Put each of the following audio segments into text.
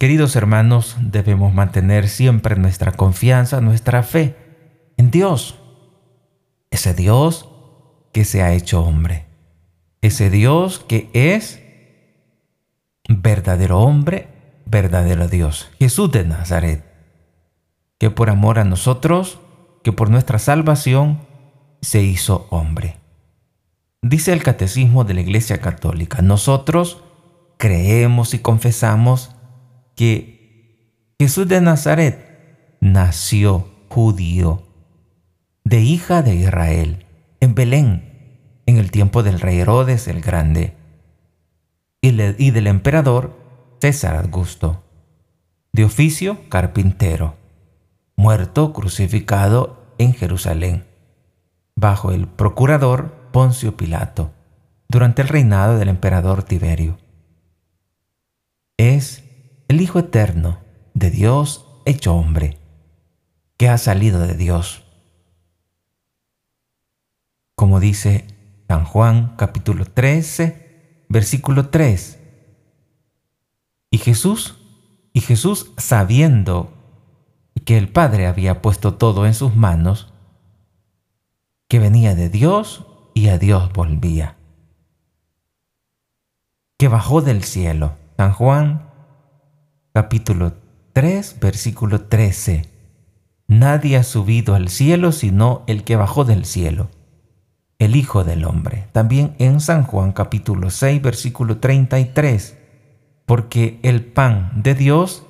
Queridos hermanos, debemos mantener siempre nuestra confianza, nuestra fe en Dios. Ese Dios que se ha hecho hombre. Ese Dios que es verdadero hombre, verdadero Dios. Jesús de Nazaret. Que por amor a nosotros, que por nuestra salvación, se hizo hombre. Dice el Catecismo de la Iglesia Católica, nosotros creemos y confesamos que Jesús de Nazaret nació judío, de hija de Israel, en Belén, en el tiempo del rey Herodes el Grande, y, del emperador César Augusto, de oficio carpintero, muerto crucificado en Jerusalén, bajo el procurador Poncio Pilato, durante el reinado del emperador Tiberio. Es el Hijo Eterno de Dios hecho hombre, que ha salido de Dios. Como dice San Juan capítulo 13, versículo 3. Y Jesús, y Jesús sabiendo que el Padre había puesto todo en sus manos, que venía de Dios y a Dios volvía, que bajó del cielo. San Juan capítulo 3, versículo 13. Nadie ha subido al cielo sino el que bajó del cielo, el Hijo del Hombre. También en San Juan capítulo 6, versículo 33. Porque el pan de Dios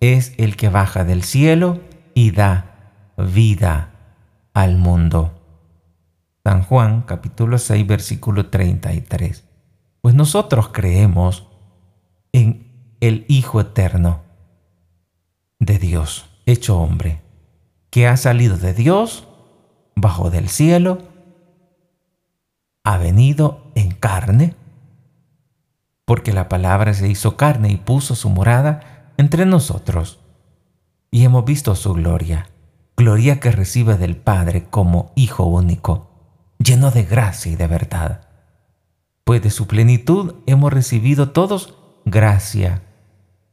es el que baja del cielo y da vida al mundo. San Juan capítulo 6, versículo 33. Pues nosotros creemos en el Hijo Eterno de Dios, hecho hombre, que ha salido de Dios, bajo del cielo, ha venido en carne, porque la palabra se hizo carne y puso su morada entre nosotros, y hemos visto su gloria, gloria que recibe del Padre como Hijo único, lleno de gracia y de verdad. Pues de su plenitud hemos recibido todos gracia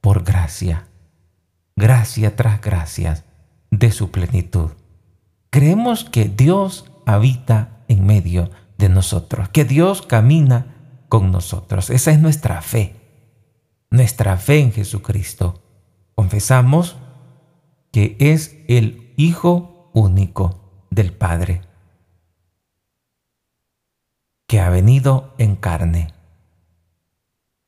por gracia, gracia tras gracia de su plenitud. Creemos que Dios habita en medio de nosotros, que Dios camina con nosotros. Esa es nuestra fe, nuestra fe en Jesucristo. Confesamos que es el Hijo único del Padre, que ha venido en carne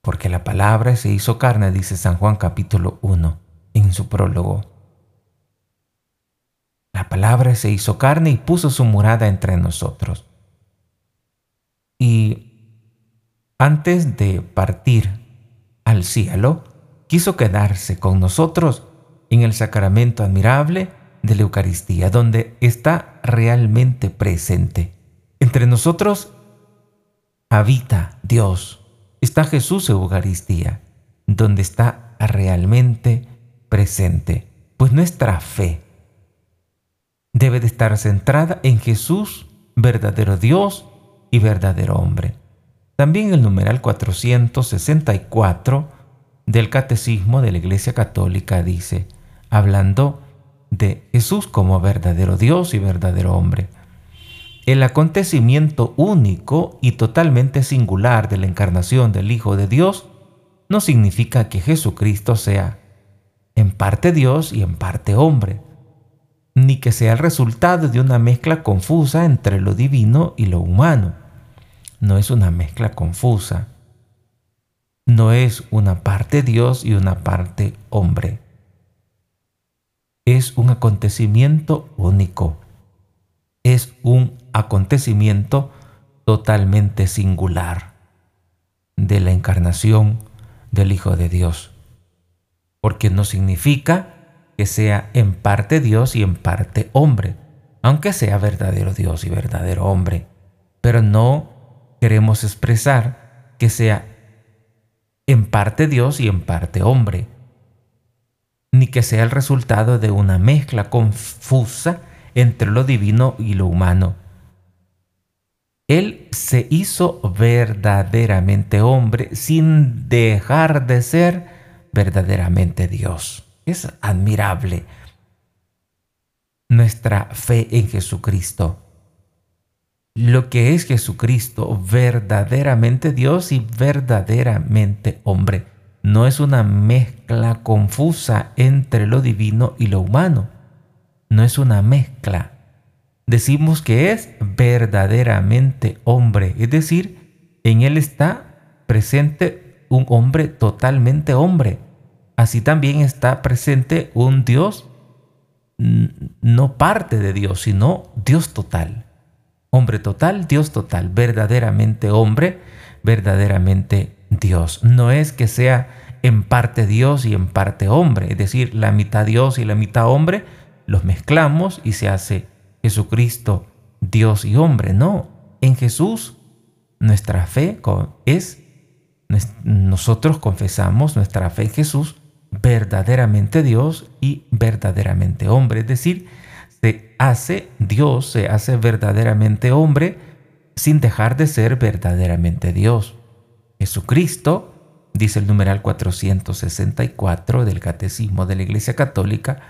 porque la palabra se hizo carne, dice San Juan capítulo 1 en su prólogo. La palabra se hizo carne y puso su morada entre nosotros. Y antes de partir al cielo, quiso quedarse con nosotros en el sacramento admirable de la Eucaristía, donde está realmente presente. Entre nosotros habita Dios está Jesús en Eucaristía, donde está realmente presente. Pues nuestra fe debe de estar centrada en Jesús, verdadero Dios y verdadero hombre. También el numeral 464 del Catecismo de la Iglesia Católica dice, hablando de Jesús como verdadero Dios y verdadero hombre. El acontecimiento único y totalmente singular de la encarnación del Hijo de Dios no significa que Jesucristo sea en parte Dios y en parte hombre, ni que sea el resultado de una mezcla confusa entre lo divino y lo humano. No es una mezcla confusa. No es una parte Dios y una parte hombre. Es un acontecimiento único. Es un acontecimiento totalmente singular de la encarnación del Hijo de Dios, porque no significa que sea en parte Dios y en parte hombre, aunque sea verdadero Dios y verdadero hombre, pero no queremos expresar que sea en parte Dios y en parte hombre, ni que sea el resultado de una mezcla confusa entre lo divino y lo humano, él se hizo verdaderamente hombre sin dejar de ser verdaderamente Dios. Es admirable nuestra fe en Jesucristo. Lo que es Jesucristo, verdaderamente Dios y verdaderamente hombre. No es una mezcla confusa entre lo divino y lo humano. No es una mezcla. Decimos que es verdaderamente hombre, es decir, en él está presente un hombre totalmente hombre. Así también está presente un Dios no parte de Dios, sino Dios total. Hombre total, Dios total, verdaderamente hombre, verdaderamente Dios. No es que sea en parte Dios y en parte hombre, es decir, la mitad Dios y la mitad hombre, los mezclamos y se hace Jesucristo Dios y hombre. No, en Jesús nuestra fe es, nosotros confesamos nuestra fe en Jesús verdaderamente Dios y verdaderamente hombre. Es decir, se hace Dios, se hace verdaderamente hombre sin dejar de ser verdaderamente Dios. Jesucristo, dice el numeral 464 del Catecismo de la Iglesia Católica,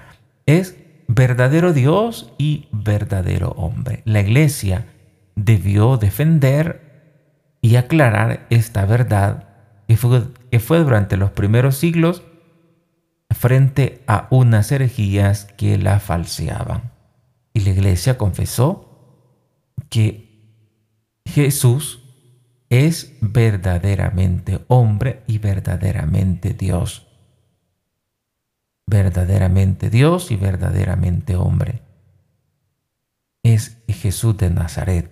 es verdadero Dios y verdadero hombre. La Iglesia debió defender y aclarar esta verdad que fue, que fue durante los primeros siglos frente a unas herejías que la falseaban. Y la iglesia confesó que Jesús es verdaderamente hombre y verdaderamente Dios. Verdaderamente Dios y verdaderamente hombre. Es Jesús de Nazaret.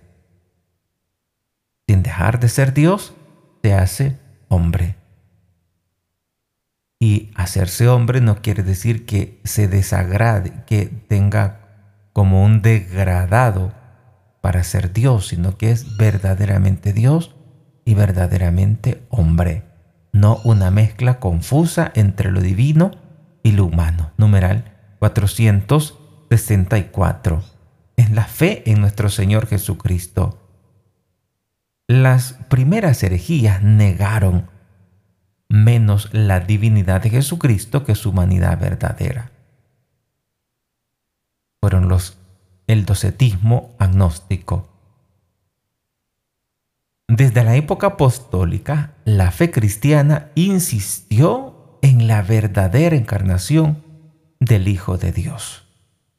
Sin dejar de ser Dios, se hace hombre. Y hacerse hombre no quiere decir que se desagrade, que tenga como un degradado para ser Dios, sino que es verdaderamente Dios y verdaderamente hombre. No una mezcla confusa entre lo divino y lo humano. Numeral 464. Es la fe en nuestro Señor Jesucristo. Las primeras herejías negaron menos la divinidad de Jesucristo que su humanidad verdadera. Fueron los el docetismo agnóstico. Desde la época apostólica, la fe cristiana insistió en la verdadera encarnación del Hijo de Dios.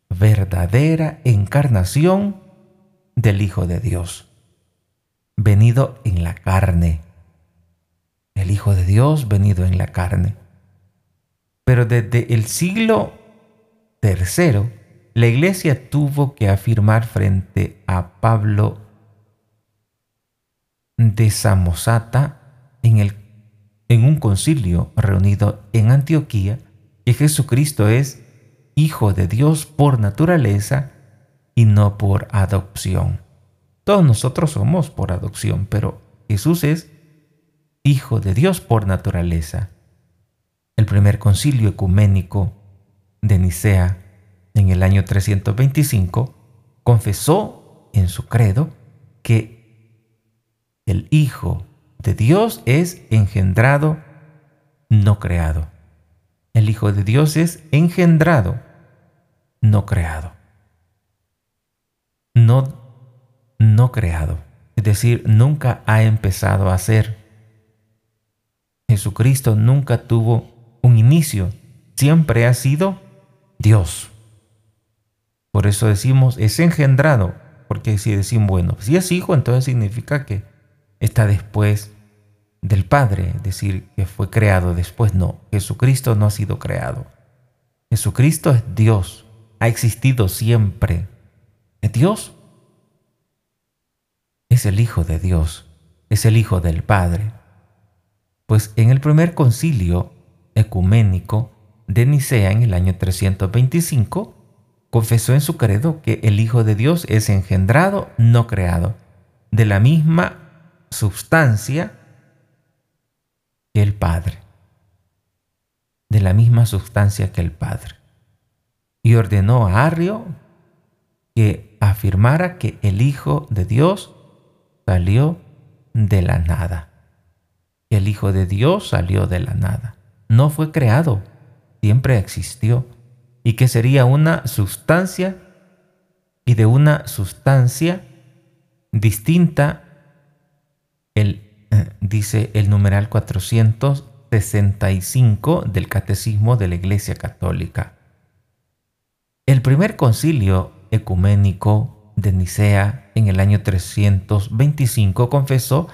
Verdadera encarnación del Hijo de Dios. Venido en la carne el Hijo de Dios venido en la carne. Pero desde el siglo III, la iglesia tuvo que afirmar frente a Pablo de Samosata en, el, en un concilio reunido en Antioquía que Jesucristo es Hijo de Dios por naturaleza y no por adopción. Todos nosotros somos por adopción, pero Jesús es Hijo de Dios por naturaleza. El primer concilio ecuménico de Nicea en el año 325 confesó en su credo que el Hijo de Dios es engendrado, no creado. El Hijo de Dios es engendrado, no creado. No, no creado. Es decir, nunca ha empezado a ser Jesucristo nunca tuvo un inicio, siempre ha sido Dios. Por eso decimos es engendrado, porque si decimos, bueno, si es hijo, entonces significa que está después del Padre, decir, que fue creado después. No, Jesucristo no ha sido creado. Jesucristo es Dios, ha existido siempre. Es Dios. Es el Hijo de Dios, es el Hijo del Padre. Pues en el primer concilio ecuménico de Nicea en el año 325, confesó en su credo que el Hijo de Dios es engendrado, no creado, de la misma sustancia que el Padre, de la misma sustancia que el Padre. Y ordenó a Arrio que afirmara que el Hijo de Dios salió de la nada el Hijo de Dios salió de la nada. no fue creado, siempre existió, y que sería una sustancia y de una sustancia distinta, el, eh, dice el numeral 465 del Catecismo de la Iglesia Católica. El primer concilio ecuménico de Nicea en el año 325 confesó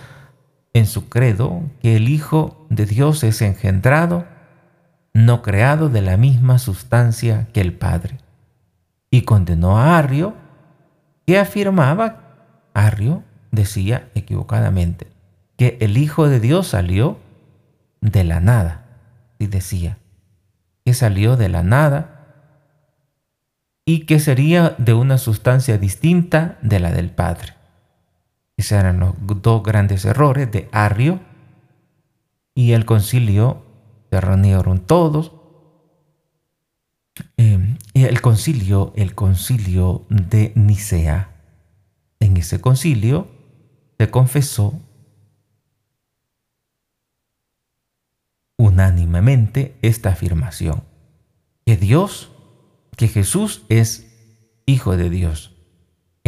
en su credo que el Hijo de Dios es engendrado, no creado de la misma sustancia que el Padre, y condenó a Arrio, que afirmaba, Arrio decía equivocadamente, que el Hijo de Dios salió de la nada, y decía que salió de la nada y que sería de una sustancia distinta de la del Padre. Esos eran los dos grandes errores de Arrio y el concilio se reunieron todos. Em, y el concilio, el concilio de Nicea, en ese concilio se confesó unánimemente esta afirmación, que Dios, que Jesús es Hijo de Dios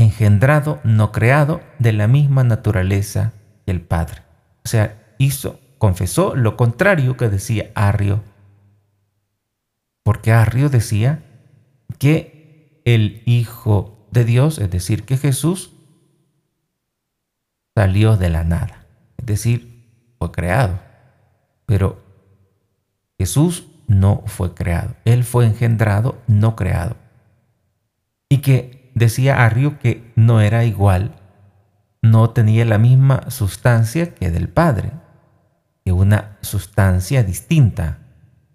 engendrado, no creado, de la misma naturaleza que el Padre. O sea, hizo, confesó lo contrario que decía Arrio. Porque Arrio decía que el Hijo de Dios, es decir, que Jesús, salió de la nada. Es decir, fue creado. Pero Jesús no fue creado. Él fue engendrado, no creado. Y que decía Arrio que no era igual, no tenía la misma sustancia que del Padre, que una sustancia distinta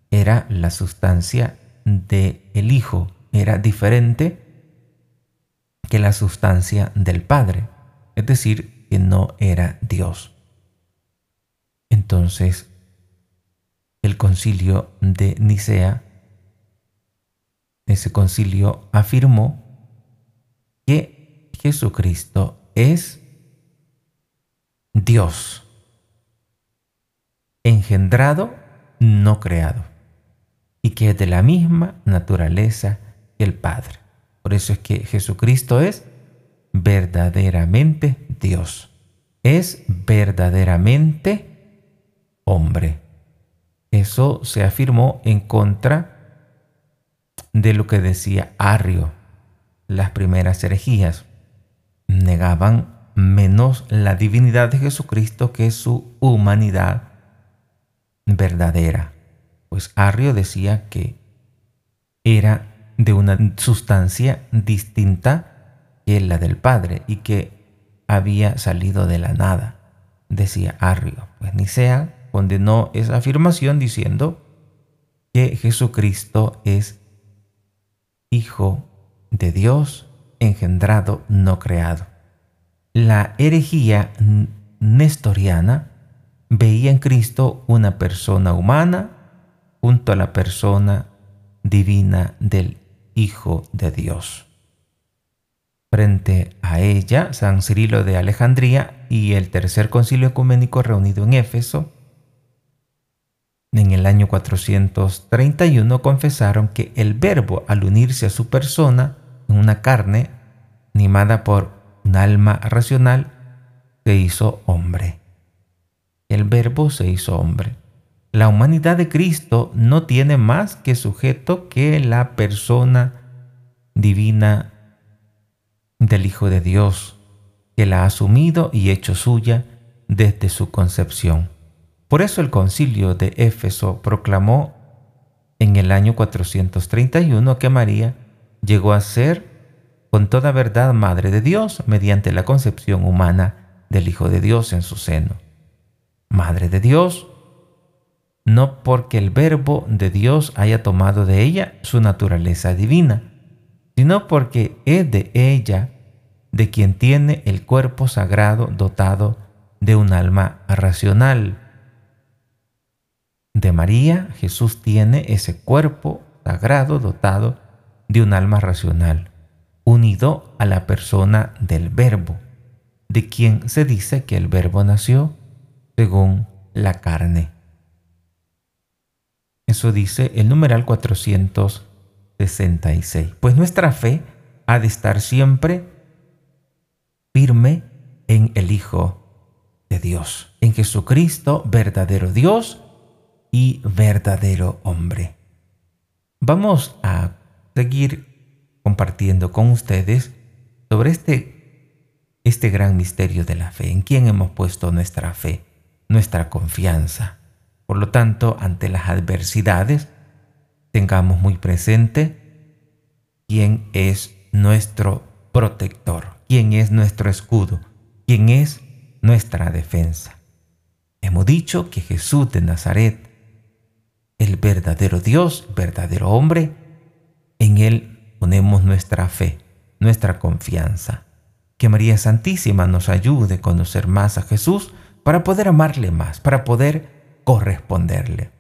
era la sustancia del el Hijo, era diferente que la sustancia del Padre, es decir, no era Dios. Entonces, el concilio de Nicea, ese concilio afirmó que Jesucristo es Dios, engendrado, no creado, y que es de la misma naturaleza que el Padre. Por eso es que Jesucristo es verdaderamente Dios, es verdaderamente hombre. Eso se afirmó en contra de lo que decía Arrio las primeras herejías. Negaban menos la divinidad de Jesucristo que su humanidad verdadera. Pues Arrio decía que era de una sustancia distinta que la del Padre y que había salido de la nada, decía Arrio. Pues Nicea condenó esa afirmación diciendo que Jesucristo es Hijo de Dios engendrado, no creado. La herejía nestoriana veía en Cristo una persona humana junto a la persona divina del Hijo de Dios. Frente a ella, San Cirilo de Alejandría y el tercer concilio ecuménico reunido en Éfeso, en el año 431 confesaron que el verbo al unirse a su persona una carne animada por un alma racional, se hizo hombre. El verbo se hizo hombre. La humanidad de Cristo no tiene más que sujeto que la persona divina del Hijo de Dios, que la ha asumido y hecho suya desde su concepción. Por eso el concilio de Éfeso proclamó en el año 431 que María llegó a ser con toda verdad Madre de Dios mediante la concepción humana del Hijo de Dios en su seno. Madre de Dios, no porque el verbo de Dios haya tomado de ella su naturaleza divina, sino porque es de ella de quien tiene el cuerpo sagrado dotado de un alma racional. De María, Jesús tiene ese cuerpo sagrado dotado de un alma racional, unido a la persona del verbo, de quien se dice que el verbo nació según la carne. Eso dice el numeral 466. Pues nuestra fe ha de estar siempre firme en el Hijo de Dios, en Jesucristo, verdadero Dios y verdadero hombre. Vamos a seguir compartiendo con ustedes sobre este, este gran misterio de la fe, en quién hemos puesto nuestra fe, nuestra confianza. Por lo tanto, ante las adversidades, tengamos muy presente quién es nuestro protector, quién es nuestro escudo, quién es nuestra defensa. Hemos dicho que Jesús de Nazaret, el verdadero Dios, verdadero hombre, en Él ponemos nuestra fe, nuestra confianza. Que María Santísima nos ayude a conocer más a Jesús para poder amarle más, para poder corresponderle.